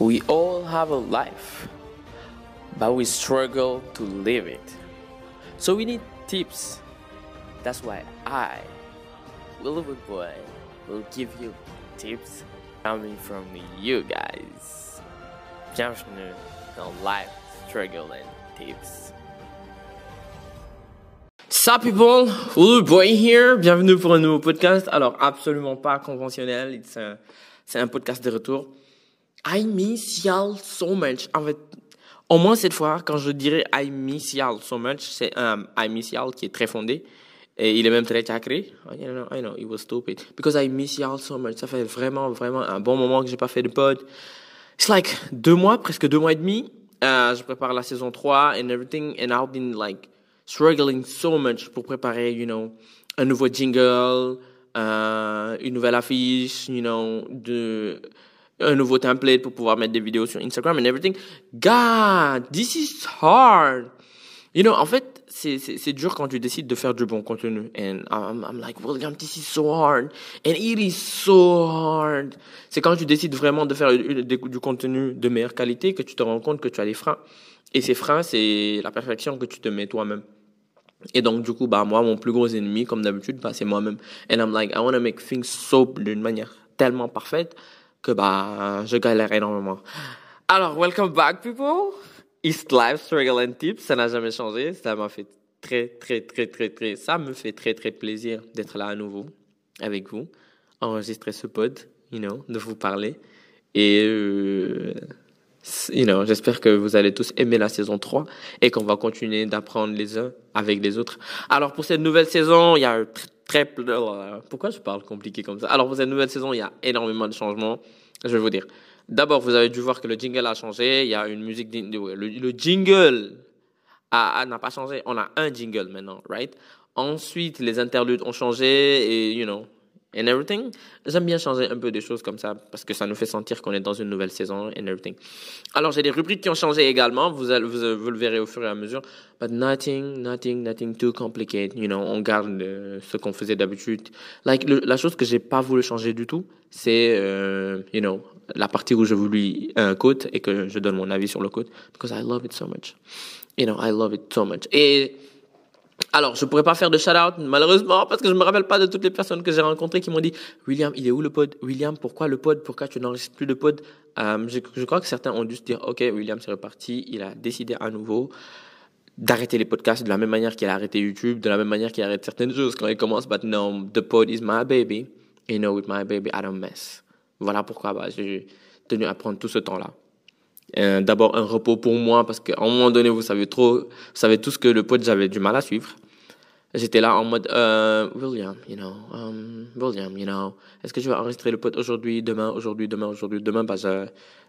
We all have a life, but we struggle to live it. So we need tips. That's why I, Willow Boy, will give you tips coming from you guys. Bienvenue dans Life Struggle and Tips. Sup people, Willow Boy here. Bienvenue pour un nouveau podcast. Alors absolument pas conventionnel. Euh, c'est un, un podcast de retour. I miss y'all so much. En fait, au moins cette fois, quand je dirais I miss y'all so much, c'est un I miss y'all qui est très fondé. Et il est même très sacré. I know, I know, it was stupid. Because I miss y'all so much. Ça fait vraiment, vraiment un bon moment que j'ai pas fait de pod. It's like deux mois, presque deux mois et demi. Euh, je prépare la saison 3 and everything. And I've been like struggling so much pour préparer, you know, un nouveau jingle, euh, une nouvelle affiche, you know, de, un nouveau template pour pouvoir mettre des vidéos sur Instagram and everything. God, this is hard. You know, en fait, c'est, dur quand tu décides de faire du bon contenu. And I'm, I'm like, William, this is so hard. And it is so hard. C'est quand tu décides vraiment de faire du, du contenu de meilleure qualité que tu te rends compte que tu as des freins. Et ces freins, c'est la perfection que tu te mets toi-même. Et donc, du coup, bah, moi, mon plus gros ennemi, comme d'habitude, bah, c'est moi-même. And I'm like, I want to make things so d'une manière tellement parfaite que, bah, je galère énormément. Alors, welcome back, people. East Life Struggle and Tips, ça n'a jamais changé. Ça m'a fait très, très, très, très, très, ça me fait très, très plaisir d'être là à nouveau avec vous, enregistrer ce pod, you know, de vous parler. Et, euh, you know, j'espère que vous allez tous aimer la saison 3 et qu'on va continuer d'apprendre les uns avec les autres. Alors, pour cette nouvelle saison, il y a très, pourquoi je parle compliqué comme ça? Alors, pour cette nouvelle saison, il y a énormément de changements. Je vais vous dire. D'abord, vous avez dû voir que le jingle a changé. Il y a une musique. Le, le jingle n'a pas changé. On a un jingle maintenant, right? Ensuite, les interludes ont changé et, you know, and everything. J'aime bien changer un peu des choses comme ça parce que ça nous fait sentir qu'on est dans une nouvelle saison and everything. Alors, j'ai des rubriques qui ont changé également. Vous, vous, vous, le verrez au fur et à mesure. But nothing, nothing, nothing too complicated. You know, on garde euh, ce qu'on faisait d'habitude. Like, la chose que j'ai pas voulu changer du tout, c'est, euh, you know, la partie où je vous lis un code et que je donne mon avis sur le code. Because I love it so much. You know, I love it so much. Et alors, je pourrais pas faire de shout-out, malheureusement, parce que je me rappelle pas de toutes les personnes que j'ai rencontrées qui m'ont dit, William, il est où le pod? William, pourquoi le pod? Pourquoi tu n'enregistres plus de pod? Je, je, crois que certains ont dû se dire, OK, William, c'est reparti. Il a décidé à nouveau d'arrêter les podcasts de la même manière qu'il a arrêté YouTube, de la même manière qu'il arrête certaines choses quand il commence. But no, the pod is my baby. You know, with my baby, I don't mess. Voilà pourquoi bah, j'ai tenu à prendre tout ce temps-là. Euh, D'abord un repos pour moi parce qu'à un moment donné, vous savez trop, vous savez tout ce que le pod j'avais du mal à suivre. J'étais là en mode euh, William, you know, um, William, you know, est-ce que je vais enregistrer le pod aujourd'hui, demain, aujourd'hui, demain, aujourd'hui, demain, bah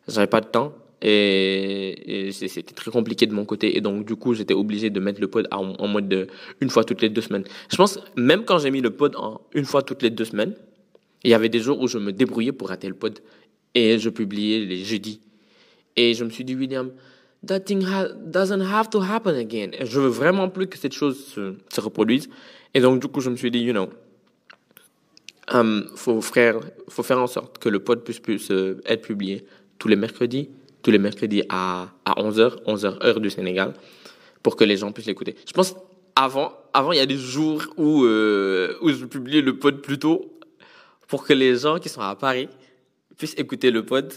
j'avais pas de temps et, c'était très compliqué de mon côté et donc du coup j'étais obligé de mettre le pod en, mode de une fois toutes les deux semaines. Je pense même quand j'ai mis le pod en une fois toutes les deux semaines, il y avait des jours où je me débrouillais pour rater le pod et je publiais les jeudis. Et je me suis dit, William, that thing ha doesn't have to happen again. Et je veux vraiment plus que cette chose se, se, reproduise. Et donc, du coup, je me suis dit, you know, um, faut, frère, faut faire en sorte que le pod puisse, puisse euh, être publié tous les mercredis, tous les mercredis à, à 11h, 11h heure du Sénégal, pour que les gens puissent l'écouter. Je pense, avant, avant, il y a des jours où, euh, où je publiais le pod plus tôt, pour que les gens qui sont à Paris puissent écouter le pod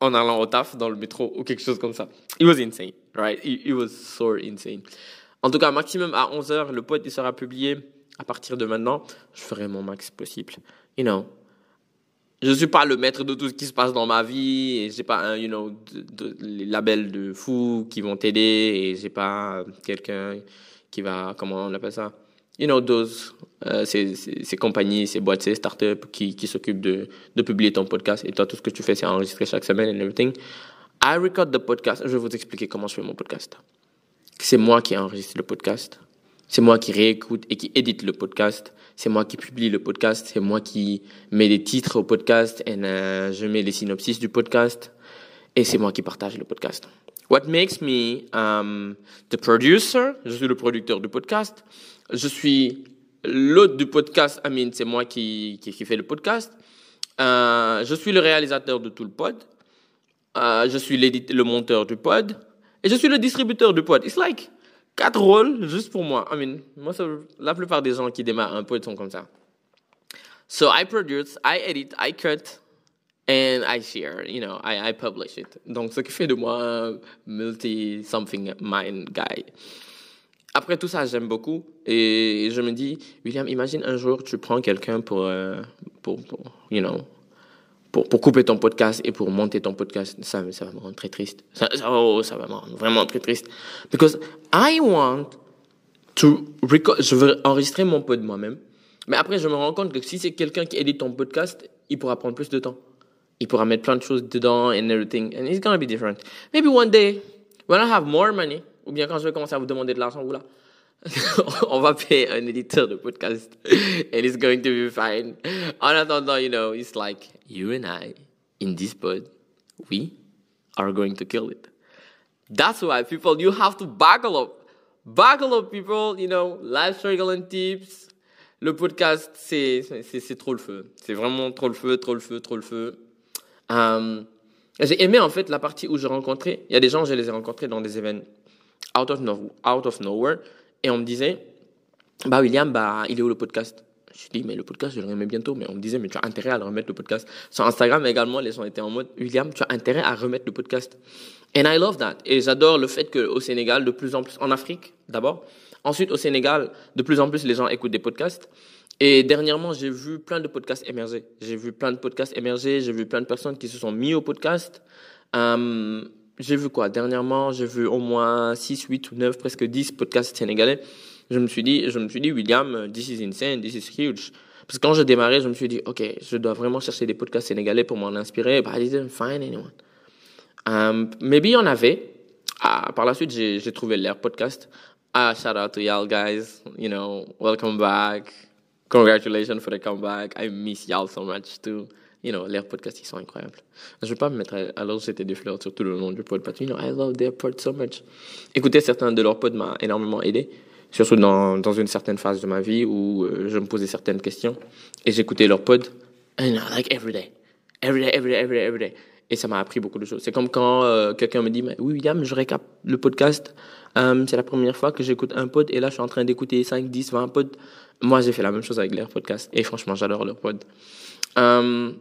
en allant au taf dans le métro ou quelque chose comme ça. It was insane, right? It, was so insane. En tout cas, maximum à 11h, le pod il sera publié. À partir de maintenant, je ferai mon max possible. You know, je suis pas le maître de tout ce qui se passe dans ma vie et j'ai pas you know, les labels de fous qui vont t'aider et j'ai pas quelqu'un qui va, comment on appelle ça? You know, those, euh, ces, ces, ces, compagnies, ces boîtes, ces startups qui, qui s'occupent de, de publier ton podcast et toi, tout ce que tu fais, c'est enregistrer chaque semaine and everything. I record the podcast. Je vais vous expliquer comment je fais mon podcast. C'est moi qui enregistre le podcast. C'est moi qui réécoute et qui édite le podcast. C'est moi qui publie le podcast. C'est moi qui mets les titres au podcast et euh, je mets les synopsis du podcast. Et c'est moi qui partage le podcast. What makes me um, the producer, je suis le producteur du podcast. Je suis l'hôte du podcast. I mean, c'est moi qui, qui, fait le podcast. Euh, je suis le réalisateur de tout le pod. euh, je suis le monteur du pod et je suis le distributeur du pod. It's like quatre rôles juste pour moi. I mean, moi, la plupart des gens qui démarrent un pod sont comme ça. So I produce, I edit, I cut, and I share, you know, I, I publish it. Donc, ce qui fait de moi un multi-something mind guy. Après tout ça, j'aime beaucoup. Et je me dis, William, imagine un jour, tu prends quelqu'un pour, euh, pour, pour, you know, pour, couper ton podcast et pour monter ton podcast. Ça, va me rendre très triste. Ça, oh, ça va me rendre vraiment très triste. Because I want to record, je veux enregistrer mon pod moi-même. Mais après, je me rends compte que si c'est quelqu'un qui édite ton podcast, il pourra prendre plus de temps. Il pourra mettre plein de choses dedans and everything. And it's gonna be different. Maybe one day, when I have more money, ou bien quand je vais commencer à vous demander de l'argent, là, on va payer un éditeur de podcast. And it's going to be fine. En attendant, you know, it's like, you and I, in this pod, we are going to kill it. That's why, people, you have to buckle up. Buckle up, people, you know, life struggle and tips, le podcast, c'est, trop le feu. C'est vraiment trop le feu, trop le feu, trop le feu. Euh, j'ai aimé en fait la partie où j'ai rencontré, il y a des gens, je les ai rencontrés dans des événements out of, nowhere, et on me disait, bah William, bah il est où le podcast? Je dis, mais le podcast, je le remets bientôt. Mais on me disait, mais tu as intérêt à le remettre le podcast? Sur Instagram également, les gens étaient en mode, William, tu as intérêt à remettre le podcast? And I love that. Et j'adore le fait qu'au Sénégal, de plus en plus, en Afrique d'abord, Ensuite, au Sénégal, de plus en plus, les gens écoutent des podcasts. Et dernièrement, j'ai vu plein de podcasts émerger. J'ai vu plein de podcasts émerger. J'ai vu plein de personnes qui se sont mis au podcast. Euh, j'ai vu quoi? Dernièrement, j'ai vu au moins 6, 8 ou 9, presque 10 podcasts sénégalais. Je me suis dit, je me suis dit, William, this is insane, this is huge. Parce que quand j'ai démarré, je me suis dit, OK, je dois vraiment chercher des podcasts sénégalais pour m'en inspirer. But I didn't find anyone. Um, maybe il y en avait. Ah, par la suite, j'ai trouvé l'air podcast. Ah, shout out to y'all guys. You know, welcome back. Congratulations for the comeback. I miss y'all so much too. You know, leurs podcasts, ils sont incroyables. Je vais pas me mettre à, leur jeter des fleurs sur tout le long du pod, but you know, I love their pod so much. Écouter certains de leurs pods m'a énormément aidé, surtout dans, dans une certaine phase de ma vie où euh, je me posais certaines questions et j'écoutais leurs pods, and know, like every day. Every day, every day, every day, every day. Et ça m'a appris beaucoup de choses. C'est comme quand euh, quelqu'un me dit, oui, William, je récap le podcast euh, c'est la première fois que j'écoute un pod et là, je suis en train d'écouter 5, 10, 20 pods. Moi, j'ai fait la même chose avec leur podcast et franchement, j'adore leur pod. Euh,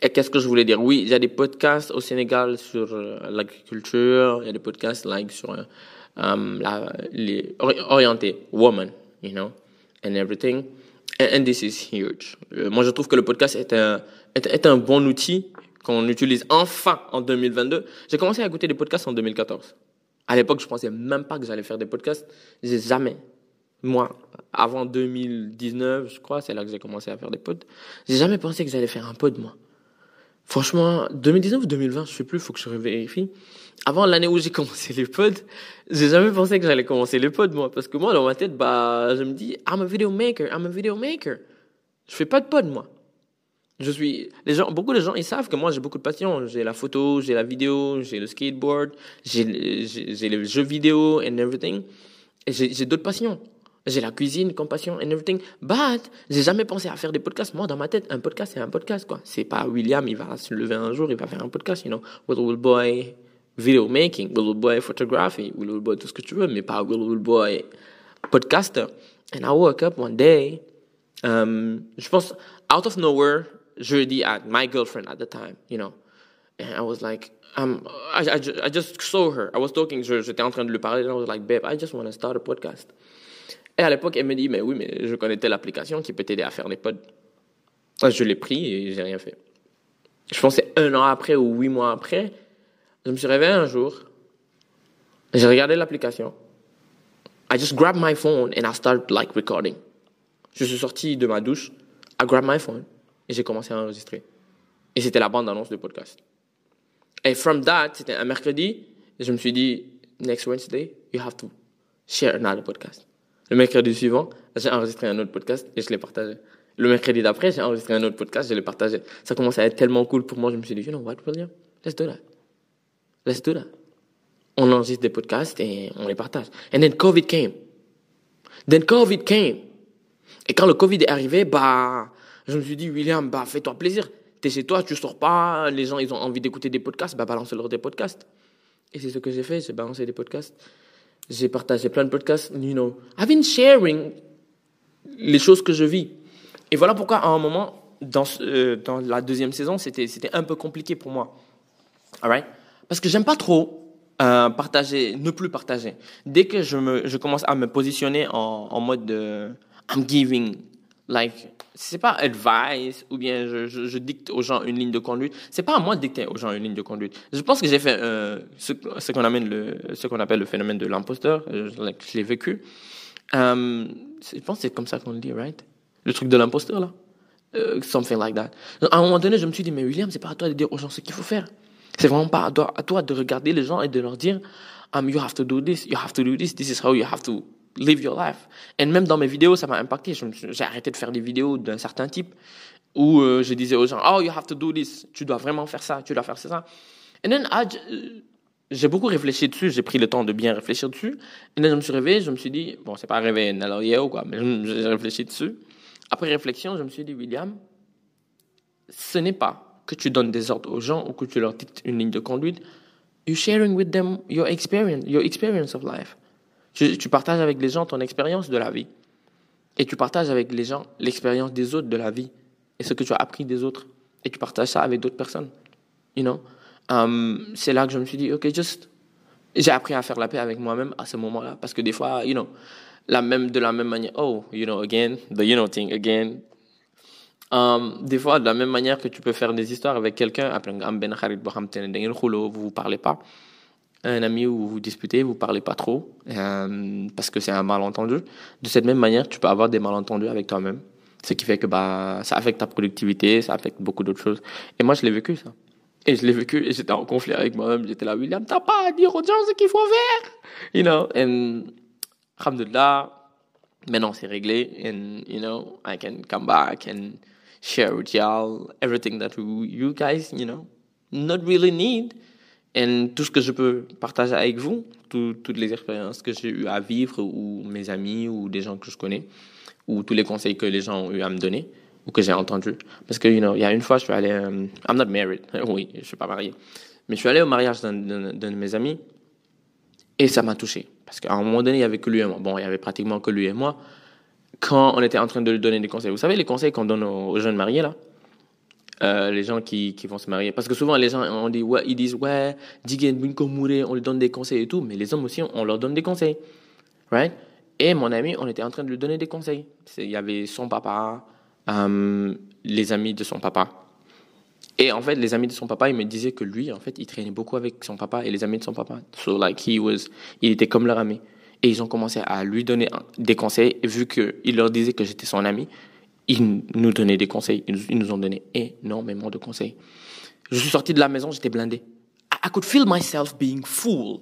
et qu'est-ce que je voulais dire? Oui, il y a des podcasts au Sénégal sur euh, l'agriculture, il y a des podcasts like sur la, les orientés woman, you know, and everything. And, this is huge. moi, je trouve que le podcast est un, est, est un bon outil qu'on utilise enfin en 2022. J'ai commencé à écouter des podcasts en 2014. À l'époque, je pensais même pas que j'allais faire des podcasts. J'ai jamais. Moi, avant 2019, je crois, c'est là que j'ai commencé à faire des pods. J'ai jamais pensé que j'allais faire un pod, moi. Franchement, 2019 ou 2020, je sais plus, faut que je vérifie. Avant l'année où j'ai commencé les pods, j'ai jamais pensé que j'allais commencer les pods, moi. Parce que moi, dans ma tête, bah, je me dis, I'm a video maker, I'm a video maker. Je fais pas de pod, moi. Je suis, les gens, beaucoup de gens, ils savent que moi j'ai beaucoup de passion. J'ai la photo, j'ai la vidéo, j'ai le skateboard, j'ai les jeux vidéo and everything. Et j'ai d'autres passions. J'ai la cuisine comme passion and everything. But, j'ai jamais pensé à faire des podcasts. Moi, dans ma tête, un podcast, c'est un podcast, quoi. C'est pas William, il va se lever un jour, il va faire un podcast, you know. Little Boy video making, Little Boy photography, Little Boy tout ce que tu veux, mais pas Little Boy podcaster. And I woke up one day, um, je pense, out of nowhere, jeudi at my girlfriend at the time, you know. And I was like, um, I, I, I just saw her. I was talking, j'étais en train de lui parler, and I was like, babe, I just want to start a podcast. Et à l'époque, elle me dit, mais oui, mais je connais telle application qui peut t'aider à faire des pods. Je l'ai pris et j'ai rien fait. Je pensais un an après ou huit mois après, je me suis réveillé un jour, j'ai regardé l'application. I just grabbed my phone and I started like recording. Je suis sorti de ma douche, I grabbed my phone et j'ai commencé à enregistrer. Et c'était la bande-annonce du podcast. Et from that, c'était un mercredi, je me suis dit, next Wednesday, you have to share another podcast. Le mercredi suivant, j'ai enregistré un autre podcast et je l'ai partagé. Le mercredi d'après, j'ai enregistré un autre podcast, je l'ai partagé. Ça commençait à être tellement cool pour moi, je me suis dit, you know what, William? Let's do that. Let's do that. On enregistre des podcasts et on les partage. And then COVID came. Then COVID came. Et quand le Covid est arrivé, bah, je me suis dit, William, bah, fais-toi plaisir. T'es chez toi, tu sors pas, les gens, ils ont envie d'écouter des podcasts, bah, balance-leur des podcasts. Et c'est ce que j'ai fait, j'ai balancé des podcasts. J'ai partagé plein de podcasts, you know. I've been sharing les choses que je vis. Et voilà pourquoi, à un moment, dans, euh, dans la deuxième saison, c'était, un peu compliqué pour moi. Alright? Parce que j'aime pas trop euh, partager, ne plus partager. Dès que je, me, je commence à me positionner en, en mode de I'm giving, like, c'est pas advice ou bien je, je, dicte aux gens une ligne de conduite. C'est pas à moi de dicter aux gens une ligne de conduite. Je pense que j'ai fait euh, ce, qu'on amène le, ce qu'on appelle le phénomène de l'imposteur. Euh, je, l'ai vécu. Um, je pense que c'est comme ça qu'on le dit, right? Le truc de l'imposteur là, something like that. À un moment donné, je me suis dit mais William, c'est pas à toi de dire aux gens ce qu'il faut faire. C'est vraiment pas à toi, à toi de regarder les gens et de leur dire um, you have to do this, you have to do this, this is how you have to live your life. Et même dans mes vidéos, ça m'a impacté. J'ai arrêté de faire des vidéos d'un certain type où euh, je disais aux gens, oh, you have to do this. Tu dois vraiment faire ça, tu dois faire ça. Et then, ah, j'ai beaucoup réfléchi dessus, j'ai pris le temps de bien réfléchir dessus. Et then, je me suis réveillé, je me suis dit, bon, c'est pas réveillé ou quoi, mais j'ai réfléchi dessus. Après réflexion, je me suis dit, William, ce n'est pas que tu donnes des ordres aux gens ou que tu leur dictes une ligne de conduite. You're sharing with them your experience, your experience of life. Tu, partages avec les gens ton expérience de la vie. Et tu partages avec les gens l'expérience des autres de la vie. Et ce que tu as appris des autres. Et tu partages ça avec d'autres personnes. You know? Um, c'est là que je me suis dit, OK, just. J'ai appris à faire la paix avec moi-même à ce moment-là. Parce que des fois, you know, la même, de la même manière, oh, you know, again, the you know thing, again. Um, des fois, de la même manière que tu peux faire des histoires avec quelqu'un, après, vous vous parlez pas un ami où vous disputez, vous parlez pas trop, euh, parce que c'est un malentendu. De cette même manière, tu peux avoir des malentendus avec toi-même. Ce qui fait que bah, ça affecte ta productivité, ça affecte beaucoup d'autres choses. Et moi, je l'ai vécu, ça. Et je l'ai vécu, et j'étais en conflit avec moi-même. J'étais là, William, t'as pas à dire aux gens ce qu'il faut faire? You know, and, alhamdulillah, maintenant c'est réglé, and, you know, I can come back and share with y'all everything that you guys, you know, not really need. Et tout ce que je peux partager avec vous, toutes les expériences que j'ai eu à vivre, ou mes amis, ou des gens que je connais, ou tous les conseils que les gens ont eu à me donner, ou que j'ai entendus. Parce que, you know, il y a une fois, je suis allé, um, I'm not married, oui, je suis pas marié, mais je suis allé au mariage d'un de mes amis, et ça m'a touché. Parce qu'à un moment donné, il y avait que lui et moi. Bon, il y avait pratiquement que lui et moi. Quand on était en train de lui donner des conseils, vous savez, les conseils qu'on donne aux jeunes mariés, là, euh, les gens qui, qui vont se marier. Parce que souvent, les gens, on dit, ouais, ils disent, ouais, on lui donne des conseils et tout, mais les hommes aussi, on leur donne des conseils. Right? Et mon ami, on était en train de lui donner des conseils. Il y avait son papa, euh, les amis de son papa. Et en fait, les amis de son papa, ils me disaient que lui, en fait, il traînait beaucoup avec son papa et les amis de son papa. So, like, he was, il était comme leur ami. Et ils ont commencé à lui donner des conseils, vu qu'il leur disait que j'étais son ami ils nous donnaient des conseils. Ils nous, ont donné énormément de conseils. Je suis sorti de la maison, j'étais blindé. I, could feel myself being full.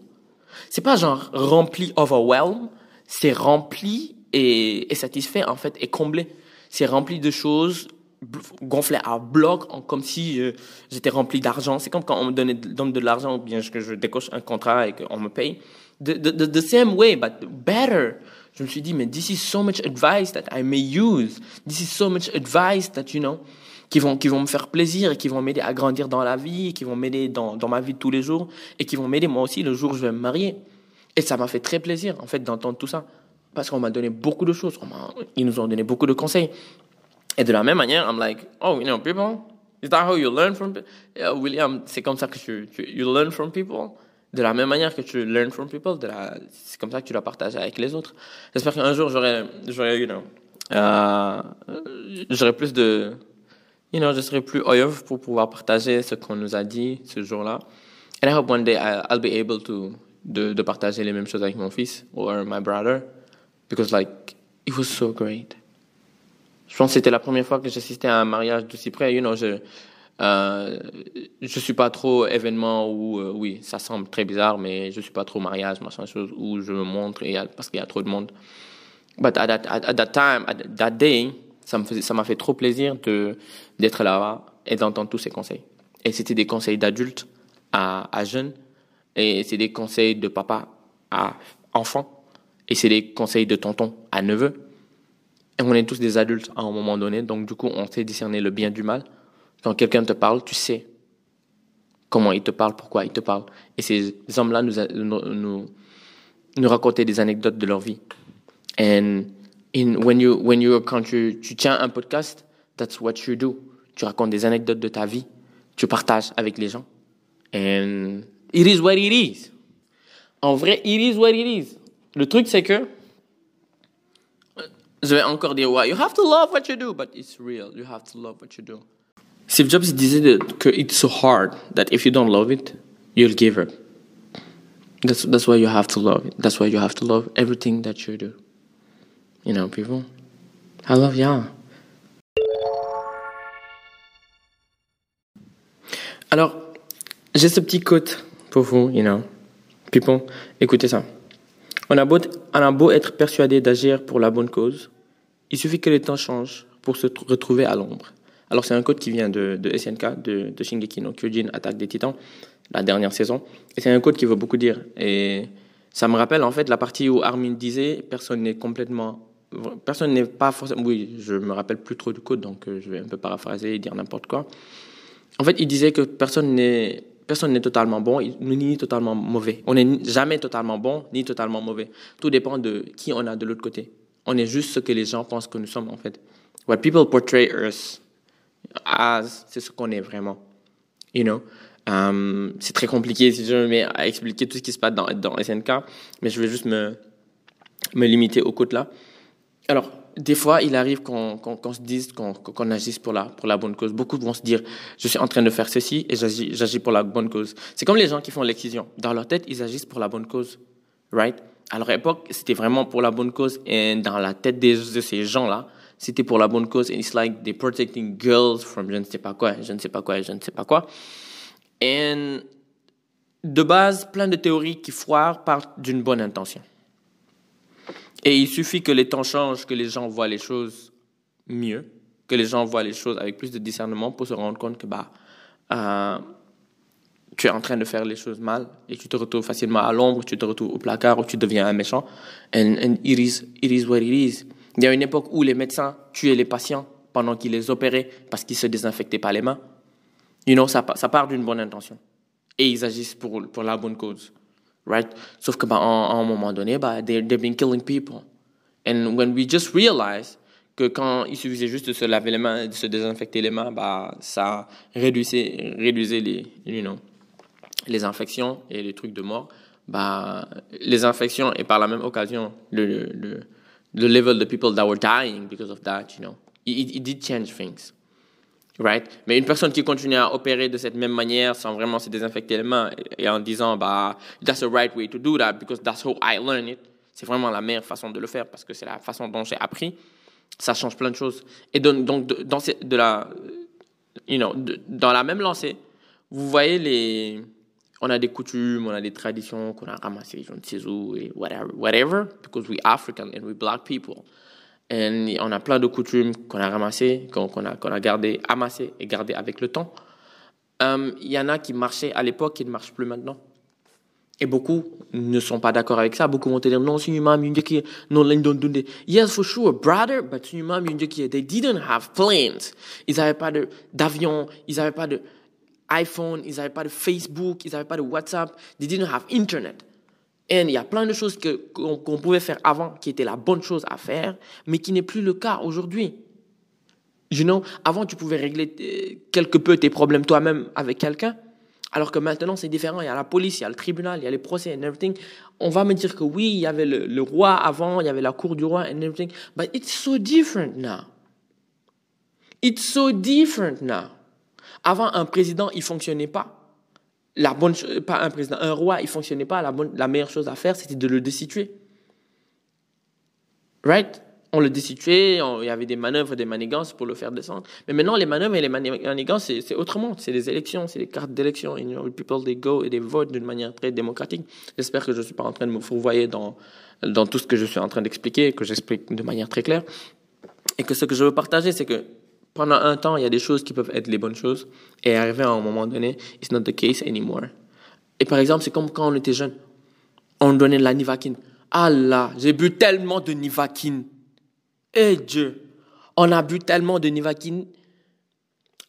C'est pas genre rempli, overwhelmed. C'est rempli et, satisfait, en fait, et comblé. C'est rempli de choses gonflé à bloc, comme si euh, j'étais rempli d'argent. C'est comme quand on me donne de l'argent ou bien que je décoche un contrat et qu'on me paye. The, the, the same way, but better je me suis dit, mais this is so much advice that I may use. This is so much advice that, you know, qui vont, qui vont me faire plaisir et qui vont m'aider à grandir dans la vie, qui vont m'aider dans, dans ma vie de tous les jours et qui vont m'aider moi aussi le jour où je vais me marier. Et ça m'a fait très plaisir, en fait, d'entendre tout ça. Parce qu'on m'a donné beaucoup de choses. ils nous ont donné beaucoup de conseils. Et de la même manière, I'm like, oh, you know, people, is that how you learn from people? Yeah, William, c'est comme ça que tu, tu you learn from people de la même manière que tu learn from people, c'est comme ça que tu dois partager avec les autres. J'espère qu'un jour j'aurai, you know, euh, j'aurai plus de, you know, je serai plus oeuvre pour pouvoir partager ce qu'on nous a dit ce jour-là. And I hope one day I'll be able to de, de partager les mêmes choses avec mon fils or my brother, because like it was so great. Je pense que c'était la première fois que j'assistais à un mariage d'aussi près. You know, je, euh, je suis pas trop événement où, euh, oui, ça semble très bizarre, mais je suis pas trop mariage, machin chose, où je me montre parce qu'il y a trop de monde. But at that, at, that time, at that day, ça m'a fait, ça fait trop plaisir de, d'être là et d'entendre tous ces conseils. Et c'était des conseils d'adultes à, à jeunes, et c'est des conseils de papa à enfant, et c'est des conseils de tonton à neveu. Et on est tous des adultes à un moment donné, donc du coup, on sait discerner le bien du mal. Quand quelqu'un te parle, tu sais comment il te parle, pourquoi il te parle. Et ces hommes-là nous, nous, nous, racontaient des anecdotes de leur vie. And when you, when you, quand tu, tu tiens un podcast, that's what you do. Tu racontes des anecdotes de ta vie. Tu partages avec les gens. And it is what it is. En vrai, it is what it is. Le truc, c'est que, je vais encore dire, ouais, you have to love what you do, but it's real. You have to love what you do. Steve Jobs disait que it's so hard that if you don't love it, you'll give up. That's that's why you have to love it. That's why you have to love everything that you do. You know, people. I love y'all. Alors, j'ai ce petit quote pour vous, you know. People, écoutez ça. On a, beau, on a beau être persuadé d'agir pour la bonne cause, il suffit que les temps changent pour se retrouver à l'ombre. Alors c'est un code qui vient de, SNK, de, de, Shingeki no Kyojin, Attaque des Titans, la dernière saison. Et c'est un code qui veut beaucoup dire. Et ça me rappelle en fait la partie où Armin disait personne n'est complètement, personne n'est pas forcément. Oui, je me rappelle plus trop du code, donc euh, je vais un peu paraphraser et dire n'importe quoi. En fait, il disait que personne n'est personne n'est totalement bon ni totalement mauvais. On n'est jamais totalement bon ni totalement mauvais. Tout dépend de qui on a de l'autre côté. On est juste ce que les gens pensent que nous sommes en fait. What people portray us c'est ce qu'on est vraiment. You know? Um, c'est très compliqué si je me mets à expliquer tout ce qui se passe dans, dans SNK, mais je vais juste me, me limiter au côté là. Alors, des fois, il arrive qu'on se dise qu'on agisse pour la, pour la bonne cause. Beaucoup vont se dire, je suis en train de faire ceci et j'agis pour la bonne cause. C'est comme les gens qui font l'excision. Dans leur tête, ils agissent pour la bonne cause. Right? À leur époque, c'était vraiment pour la bonne cause. Et dans la tête de ces gens-là, c'était pour la bonne cause. And it's like they're protecting girls from je ne sais pas quoi, je ne sais pas quoi, je ne sais pas quoi. Et de base, plein de théories qui foirent partent d'une bonne intention. Et il suffit que les temps changent, que les gens voient les choses mieux, que les gens voient les choses avec plus de discernement pour se rendre compte que bah, euh, tu es en train de faire les choses mal et tu te retrouves facilement à l'ombre, tu te retrouves au placard ou tu deviens un méchant. And, and it, is, it is what it is. Il y a une époque où les médecins tuaient les patients pendant qu'ils les opéraient parce qu'ils se désinfectaient pas les mains. You know, ça, ça part d'une bonne intention. Et ils agissent pour, pour la bonne cause. Right? Sauf que, bah, à un moment donné, bah, they've been killing people. And when we just realize que quand il suffisait juste de se laver les mains, de se désinfecter les mains, bah, ça réduisait, réduisait les, you know, les infections et les trucs de mort. Bah, les infections et par la même occasion, le, le level of people that were dying because of that, you know, it, it did change things. Right? Mais une personne qui continue à opérer de cette même manière sans vraiment se désinfecter les mains et en disant, bah, that's the right way to do that because that's how I learned it. C'est vraiment la meilleure façon de le faire parce que c'est la façon dont j'ai appris. Ça change plein de choses. Et donc, dans la même lancée, vous voyez les, on a des coutumes, on a des traditions qu'on a ramassées, je ne sais où, et whatever, whatever, because we African and we black people. Et on a plein de coutumes qu'on a ramassées, qu'on a, qu'on a gardées, amassées et gardées avec le temps. Il y en a qui marchaient à l'époque qui ne marchent plus maintenant. Et beaucoup ne sont pas d'accord avec ça. Beaucoup vont te dire, non, c'est une maman, non, Yes, for sure, brother, but c'est une maman, they didn't have planes. Ils n'avaient pas d'avion, ils n'avaient pas de iPhone, ils n'avaient pas de Facebook, ils n'avaient pas de WhatsApp, they didn't have Internet. Et il y a plein de choses qu'on pouvait faire avant qui étaient la bonne chose à faire, mais qui n'est plus le cas aujourd'hui. You know, avant, tu pouvais régler euh, quelque peu tes problèmes toi-même avec quelqu'un, alors que maintenant, c'est différent. Il y a la police, il y a le tribunal, il y a les procès and everything. On va me dire que oui, il y avait le, roi avant, il y avait la cour du roi and everything. But it's so different now. It's so different now. Avant, un président, il fonctionnait pas la bonne pas un président, un roi, il fonctionnait pas. La, meilleure chose à faire, c'était de le destituer. Right? On le destituait, il y avait des manœuvres, des manigances pour le faire descendre. Mais maintenant, les manœuvres et les manigances, c'est autrement. C'est des élections, c'est des cartes d'élection. You know, people, they go et they vote d'une manière très démocratique. J'espère que je ne suis pas en train de me fourvoyer dans, dans tout ce que je suis en train d'expliquer, que j'explique de manière très claire. Et que ce que je veux partager, c'est que pendant un temps, il y a des choses qui peuvent être les bonnes choses, et arriver à un moment donné, it's not the case anymore. Et par exemple, c'est comme quand on était jeune. On donnait de la Nivaquine. Ah là, j'ai bu tellement de Nivaquine. Eh Dieu, on a bu tellement de Nivaquine.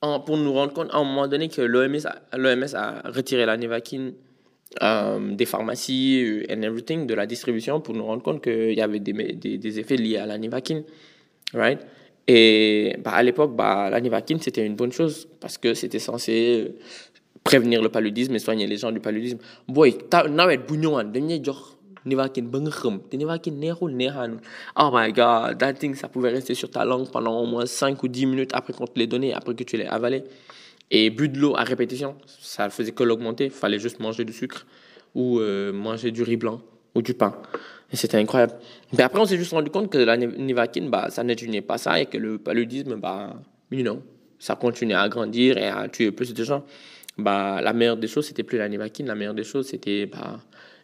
pour nous rendre compte à un moment donné que l'OMS a, a retiré la Nivaquine euh, des pharmacies euh, and everything, de la distribution, pour nous rendre compte qu'il y avait des, effets liés à la Nivaquine. Right? Et bah, à l'époque, bah, la c'était une bonne chose parce que c'était censé euh, prévenir le paludisme et soigner les gens du paludisme. Boy, nawet bu ñëwaan dañ lay jox Nivaquine oh my god that thing ça pouvait rester sur ta langue pendant au moins 5 ou 10 minutes après qu'on te l'ait donné après que tu l'aies avalé. Et bu de l'eau à répétition ça faisait que l'augmenter. Fallait juste manger du sucre ou euh, manger du riz blanc ou du pain et c'était incroyable mais après on s'est juste rendu compte que la Nivaquine bah ça n'étudiait pas ça et que le paludisme bah you know ça continuait à grandir et à tuer plus de gens bah la meilleure des choses c'était plus la Nivaquine la meilleure des choses c'était bah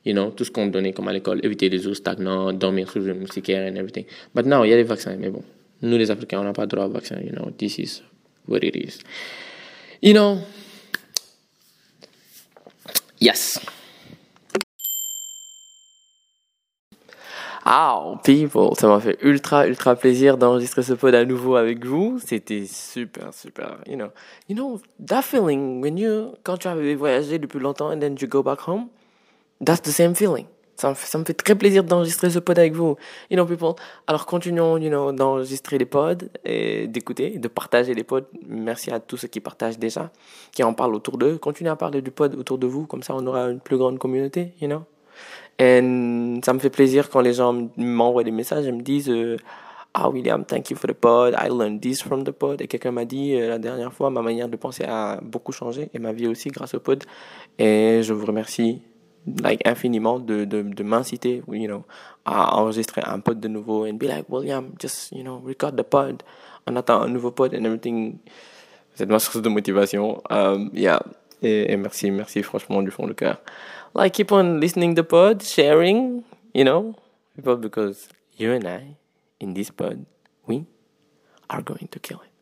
you know, tout ce qu'on donnait comme à l'école, éviter les eaux stagnantes, dormir sous le moustiquaire and everything. But now, il y a des vaccins, mais bon, nous les Africains, on n'a pas droit au vaccin, you know, this is what it is. You know, yes. Oh, people, ça m'a fait ultra, ultra plaisir d'enregistrer ce pod à nouveau avec vous. C'était super, super, you know. You know, that feeling when you, quand tu avais voyagé depuis longtemps and then you go back home, that's the same feeling. Ça me, fait, ça me fait très plaisir d'enregistrer ce pod avec vous. You know, people. Alors, continuons, you know, d'enregistrer les pods et d'écouter, de partager les pods. Merci à tous ceux qui partagent déjà, qui en parlent autour d'eux. Continuez à parler du pod autour de vous, comme ça on aura une plus grande communauté, you know. Et ça me fait plaisir quand les gens m'envoient des messages et me disent euh, Ah, William, thank you for the pod. I learned this from the pod. Et quelqu'un m'a dit euh, la dernière fois, ma manière de penser a beaucoup changé et ma vie aussi grâce au pod. Et je vous remercie like infiniment de, de, m'inciter, you know, à enregistrer un pod de nouveau and be like, William, just, you know, record the pod. On attend un nouveau pod and everything. C'est ma source de motivation. Um, yeah. Et, et, merci, merci franchement du fond du cœur. Like, keep on listening the pod, sharing, you know, people because you and I, in this pod, we are going to kill it.